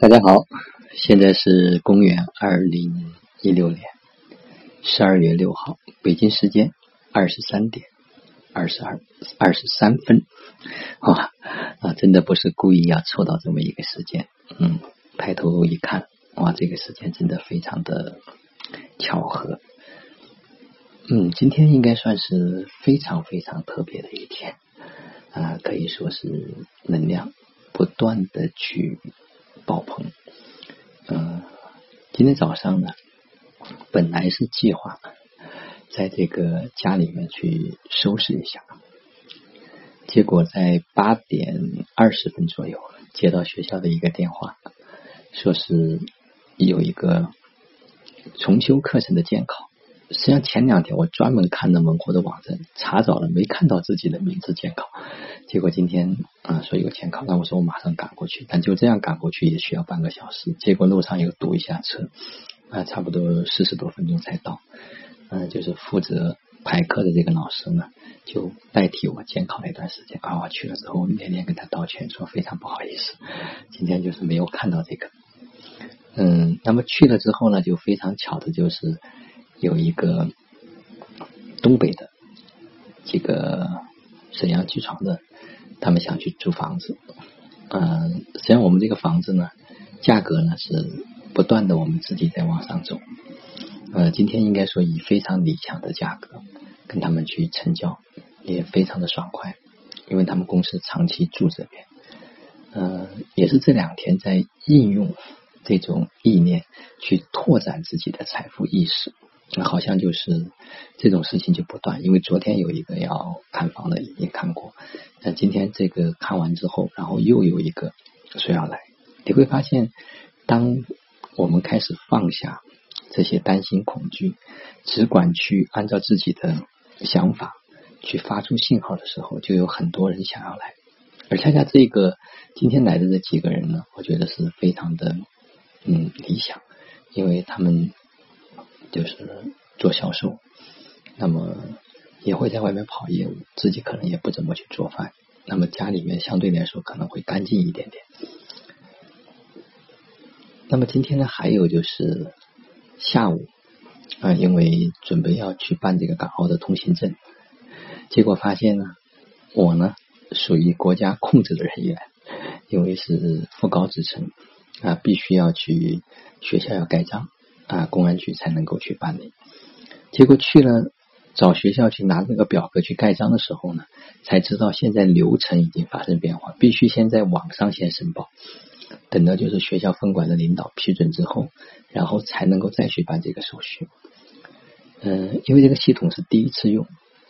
大家好，现在是公元二零一六年十二月六号，北京时间二十三点二十二二十三分。哇啊，真的不是故意要凑到这么一个时间。嗯，抬头一看，哇，这个时间真的非常的巧合。嗯，今天应该算是非常非常特别的一天啊，可以说是能量不断的去爆棚。嗯，今天早上呢，本来是计划在这个家里面去收拾一下，结果在八点二十分左右接到学校的一个电话，说是有一个重修课程的监考。实际上前两天我专门看了猛虎的网站查找了，没看到自己的名字监考。结果今天啊说有监考，那我说我马上赶过去，但就这样赶过去也需要半个小时。结果路上又堵一下车，啊差不多四十多分钟才到。嗯，就是负责排课的这个老师呢，就代替我监考了一段时间。啊，我去了之后我连连跟他道歉，说非常不好意思，今天就是没有看到这个。嗯，那么去了之后呢，就非常巧的就是。有一个东北的这个沈阳机床的，他们想去租房子。嗯，实际上我们这个房子呢，价格呢是不断的，我们自己在往上走。呃，今天应该说以非常理想的价格跟他们去成交，也非常的爽快，因为他们公司长期住这边。呃，也是这两天在应用这种意念去拓展自己的财富意识。那好像就是这种事情就不断，因为昨天有一个要看房的已经看过，那今天这个看完之后，然后又有一个说要来，你会发现，当我们开始放下这些担心恐惧，只管去按照自己的想法去发出信号的时候，就有很多人想要来，而恰恰这个今天来的这几个人呢，我觉得是非常的嗯理想，因为他们。就是做销售，那么也会在外面跑业务，自己可能也不怎么去做饭，那么家里面相对来说可能会干净一点点。那么今天呢，还有就是下午啊，因为准备要去办这个港澳的通行证，结果发现呢，我呢属于国家控制的人员，因为是副高职称啊，必须要去学校要盖章。啊，公安局才能够去办理。结果去了找学校去拿那个表格去盖章的时候呢，才知道现在流程已经发生变化，必须先在网上先申报，等到就是学校分管的领导批准之后，然后才能够再去办这个手续。嗯，因为这个系统是第一次用，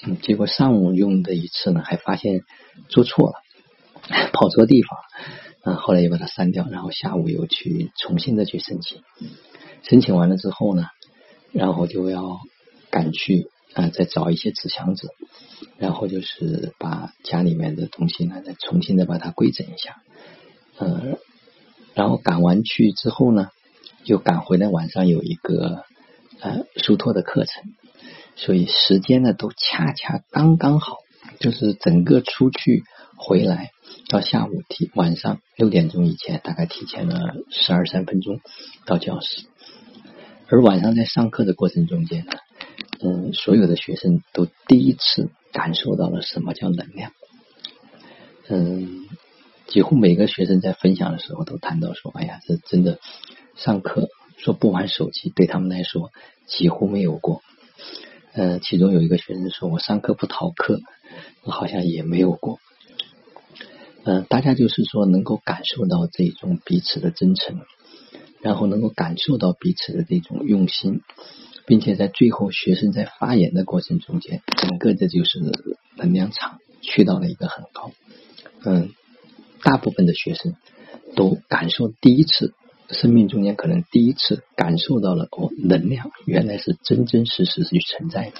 嗯，结果上午用的一次呢，还发现做错了，跑错地方，嗯，后来又把它删掉，然后下午又去重新的去申请。申请完了之后呢，然后就要赶去啊，再找一些纸箱子，然后就是把家里面的东西呢，再重新的把它规整一下，嗯，然后赶完去之后呢，又赶回来，晚上有一个呃疏托的课程，所以时间呢都恰恰刚刚好，就是整个出去回来到下午提晚上六点钟以前，大概提前了十二三分钟到教室。而晚上在上课的过程中间呢，嗯，所有的学生都第一次感受到了什么叫能量。嗯，几乎每个学生在分享的时候都谈到说：“哎呀，这真的上课说不玩手机对他们来说几乎没有过。”嗯，其中有一个学生说：“我上课不逃课，好像也没有过。”嗯，大家就是说能够感受到这种彼此的真诚。然后能够感受到彼此的这种用心，并且在最后学生在发言的过程中间，整个这就是能量场去到了一个很高。嗯，大部分的学生都感受第一次生命中间可能第一次感受到了哦，能量原来是真真实实是存在的。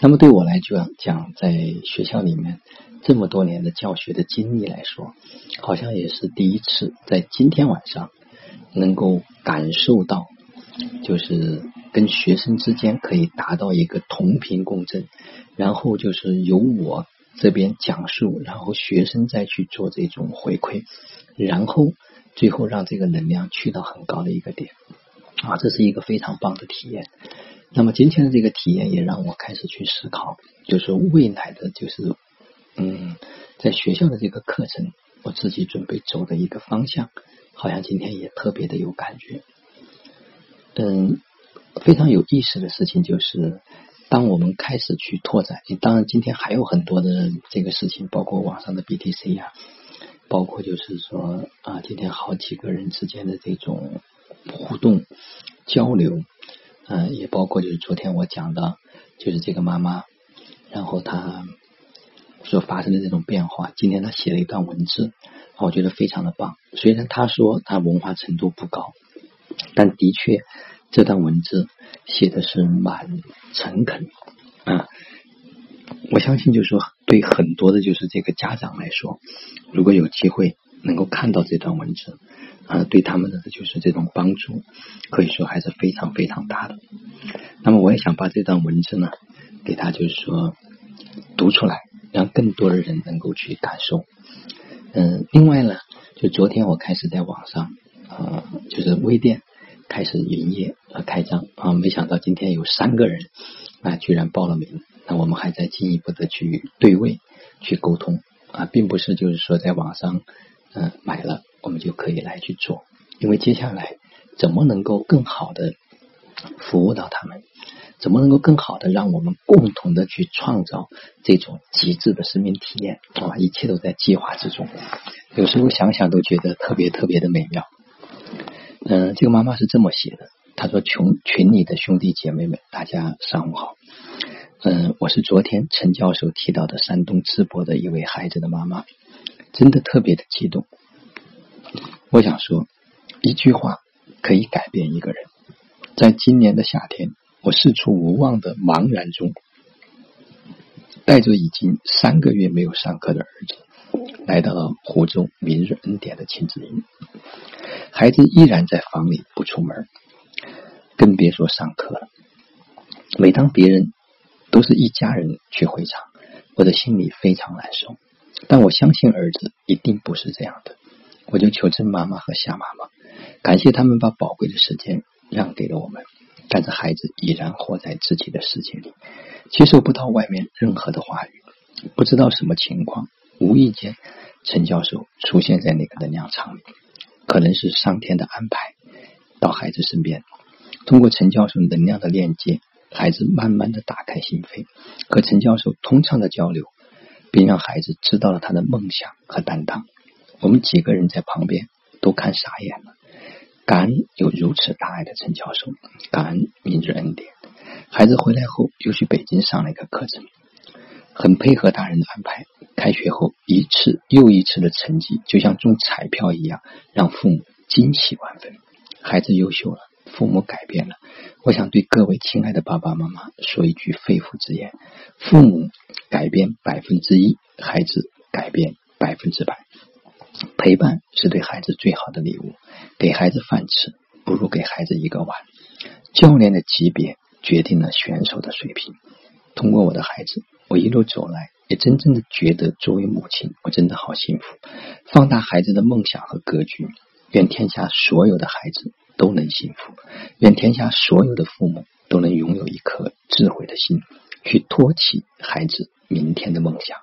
那么对我来讲讲，在学校里面这么多年的教学的经历来说，好像也是第一次在今天晚上。能够感受到，就是跟学生之间可以达到一个同频共振，然后就是由我这边讲述，然后学生再去做这种回馈，然后最后让这个能量去到很高的一个点啊，这是一个非常棒的体验。那么今天的这个体验也让我开始去思考，就是未来的就是嗯，在学校的这个课程，我自己准备走的一个方向，好像今天也特别的有感觉。嗯，非常有意思的事情就是，当我们开始去拓展，当然今天还有很多的这个事情，包括网上的 BTC 呀。包括就是说啊，今天好几个人之间的这种互动交流，嗯，也包括就是昨天我讲的，就是这个妈妈，然后她所发生的这种变化。今天她写了一段文字，我觉得非常的棒。虽然他说他文化程度不高，但的确这段文字写的是蛮诚恳啊。我相信，就是说，对很多的，就是这个家长来说，如果有机会能够看到这段文字，啊，对他们的就是这种帮助，可以说还是非常非常大的。那么，我也想把这段文字呢，给他就是说读出来，让更多的人能够去感受。嗯，另外呢，就昨天我开始在网上啊，就是微店开始营业和开张啊，没想到今天有三个人啊，居然报了名。那我们还在进一步的去对位、去沟通啊，并不是就是说在网上嗯买了我们就可以来去做，因为接下来怎么能够更好的服务到他们，怎么能够更好的让我们共同的去创造这种极致的生命体验啊，一切都在计划之中。有时候想想都觉得特别特别的美妙。嗯，这个妈妈是这么写的，她说：“群群里的兄弟姐妹们，大家上午好。”嗯，我是昨天陈教授提到的山东淄博的一位孩子的妈妈，真的特别的激动。我想说，一句话可以改变一个人。在今年的夏天，我四处无望的茫然中，带着已经三个月没有上课的儿子，来到了湖州明日恩典的亲子营。孩子依然在房里不出门，更别说上课了。每当别人。都是一家人去会场，我的心里非常难受。但我相信儿子一定不是这样的，我就求证妈妈和夏妈妈，感谢他们把宝贵的时间让给了我们。但是孩子依然活在自己的世界里，接受不到外面任何的话语，不知道什么情况。无意间，陈教授出现在那个能量场里，可能是上天的安排，到孩子身边，通过陈教授能量的链接。孩子慢慢的打开心扉，和陈教授通畅的交流，并让孩子知道了他的梦想和担当。我们几个人在旁边都看傻眼了。感恩有如此大爱的陈教授，感恩明日恩典。孩子回来后又去北京上了一个课程，很配合大人的安排。开学后一次又一次的成绩，就像中彩票一样，让父母惊喜万分。孩子优秀了。父母改变了，我想对各位亲爱的爸爸妈妈说一句肺腑之言：父母改变百分之一，孩子改变百分之百。陪伴是对孩子最好的礼物。给孩子饭吃，不如给孩子一个碗。教练的级别决定了选手的水平。通过我的孩子，我一路走来，也真正的觉得作为母亲，我真的好幸福。放大孩子的梦想和格局，愿天下所有的孩子。都能幸福，愿天下所有的父母都能拥有一颗智慧的心，去托起孩子明天的梦想。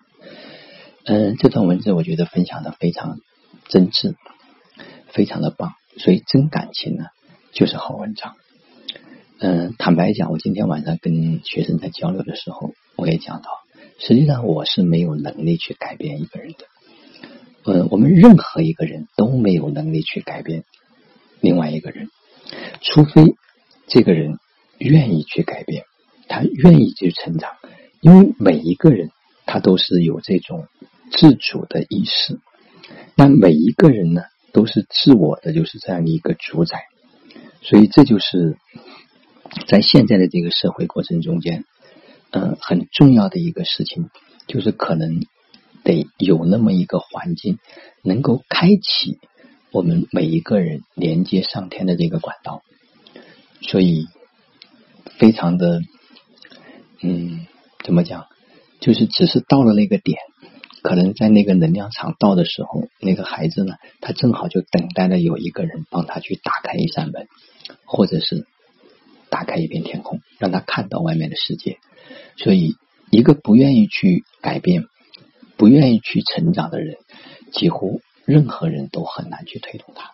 嗯，这段文字我觉得分享的非常真挚，非常的棒。所以真感情呢，就是好文章。嗯，坦白讲，我今天晚上跟学生在交流的时候，我也讲到，实际上我是没有能力去改变一个人的。嗯，我们任何一个人都没有能力去改变。另外一个人，除非这个人愿意去改变，他愿意去成长，因为每一个人他都是有这种自主的意识，那每一个人呢都是自我的，就是这样的一个主宰，所以这就是在现在的这个社会过程中间，嗯，很重要的一个事情，就是可能得有那么一个环境，能够开启。我们每一个人连接上天的这个管道，所以非常的，嗯，怎么讲？就是只是到了那个点，可能在那个能量场到的时候，那个孩子呢，他正好就等待着有一个人帮他去打开一扇门，或者是打开一片天空，让他看到外面的世界。所以，一个不愿意去改变、不愿意去成长的人，几乎任何人都很难去推动他。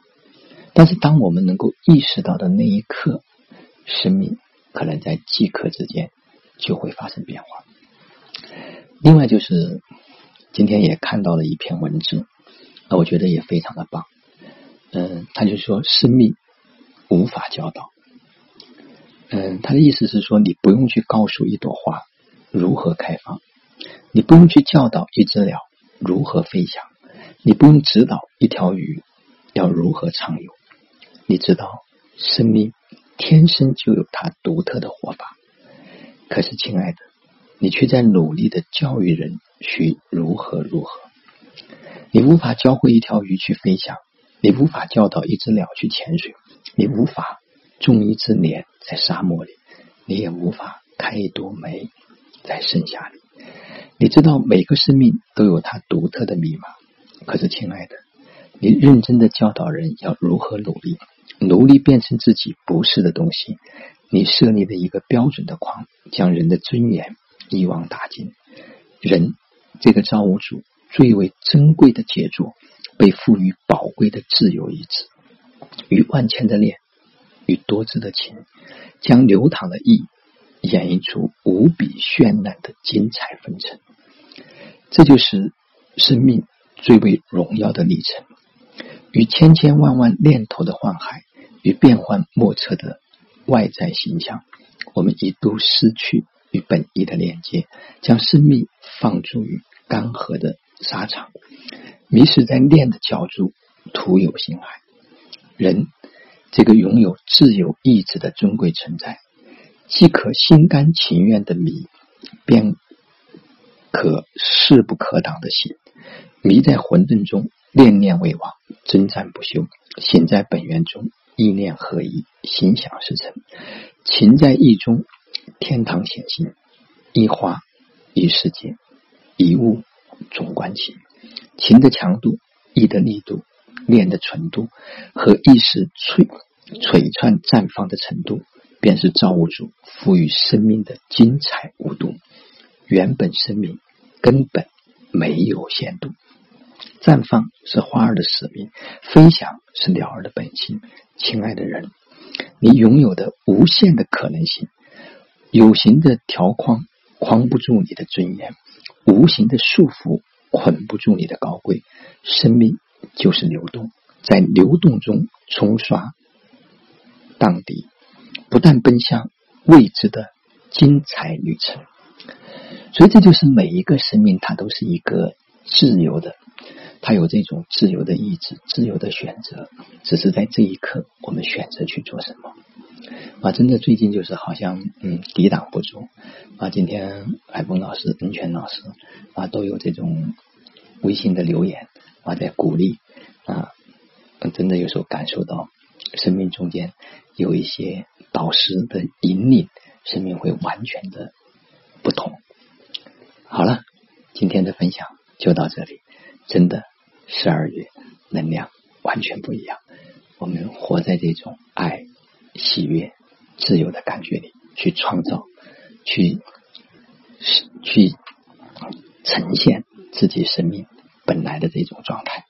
但是，当我们能够意识到的那一刻，生命可能在即刻之间就会发生变化。另外，就是今天也看到了一篇文字，那我觉得也非常的棒。嗯，他就说，生命无法教导。嗯，他的意思是说，你不用去告诉一朵花如何开放，你不用去教导一只鸟如何飞翔，你不用指导一条鱼要如何畅游。你知道，生命天生就有它独特的活法。可是，亲爱的，你却在努力的教育人去如何如何。你无法教会一条鱼去飞翔，你无法教导一只鸟去潜水，你无法种一只莲在沙漠里，你也无法开一朵梅在盛夏里。你知道，每个生命都有它独特的密码。可是，亲爱的，你认真的教导人要如何努力。努力变成自己不是的东西，你设立的一个标准的框，将人的尊严一网打尽。人这个造物主最为珍贵的杰作，被赋予宝贵的自由意志，与万千的恋，与多姿的情，将流淌的意演绎出无比绚烂的精彩纷呈。这就是生命最为荣耀的历程，与千千万万念头的幻海。与变幻莫测的外在形象，我们一度失去与本意的连接，将生命放逐于干涸的沙场，迷失在念的角注，徒有心海。人这个拥有自由意志的尊贵存在，既可心甘情愿的迷，便可势不可挡的行。迷在混沌中，念念未忘，征战不休；醒在本源中。意念合一，心想事成。情在意中，天堂显现。一花一世界，一物总观情。情的强度、意的力度、念的纯度和意识璀璀璨绽放的程度，便是造物主赋予生命的精彩无度。原本生命根本没有限度。绽放是花儿的使命，飞翔是鸟儿的本性。亲爱的人，你拥有的无限的可能性，有形的条框框不住你的尊严，无形的束缚捆不住你的高贵。生命就是流动，在流动中冲刷荡涤，不断奔向未知的精彩旅程。所以，这就是每一个生命，它都是一个自由的。他有这种自由的意志、自由的选择，只是在这一刻，我们选择去做什么。啊，真的最近就是好像嗯抵挡不住啊。今天海峰老师、恩泉老师啊都有这种微信的留言啊，在鼓励啊，真的有时候感受到生命中间有一些导师的引领，生命会完全的不同。好了，今天的分享就到这里，真的。十二月能量完全不一样，我们活在这种爱、喜悦、自由的感觉里，去创造，去去呈现自己生命本来的这种状态。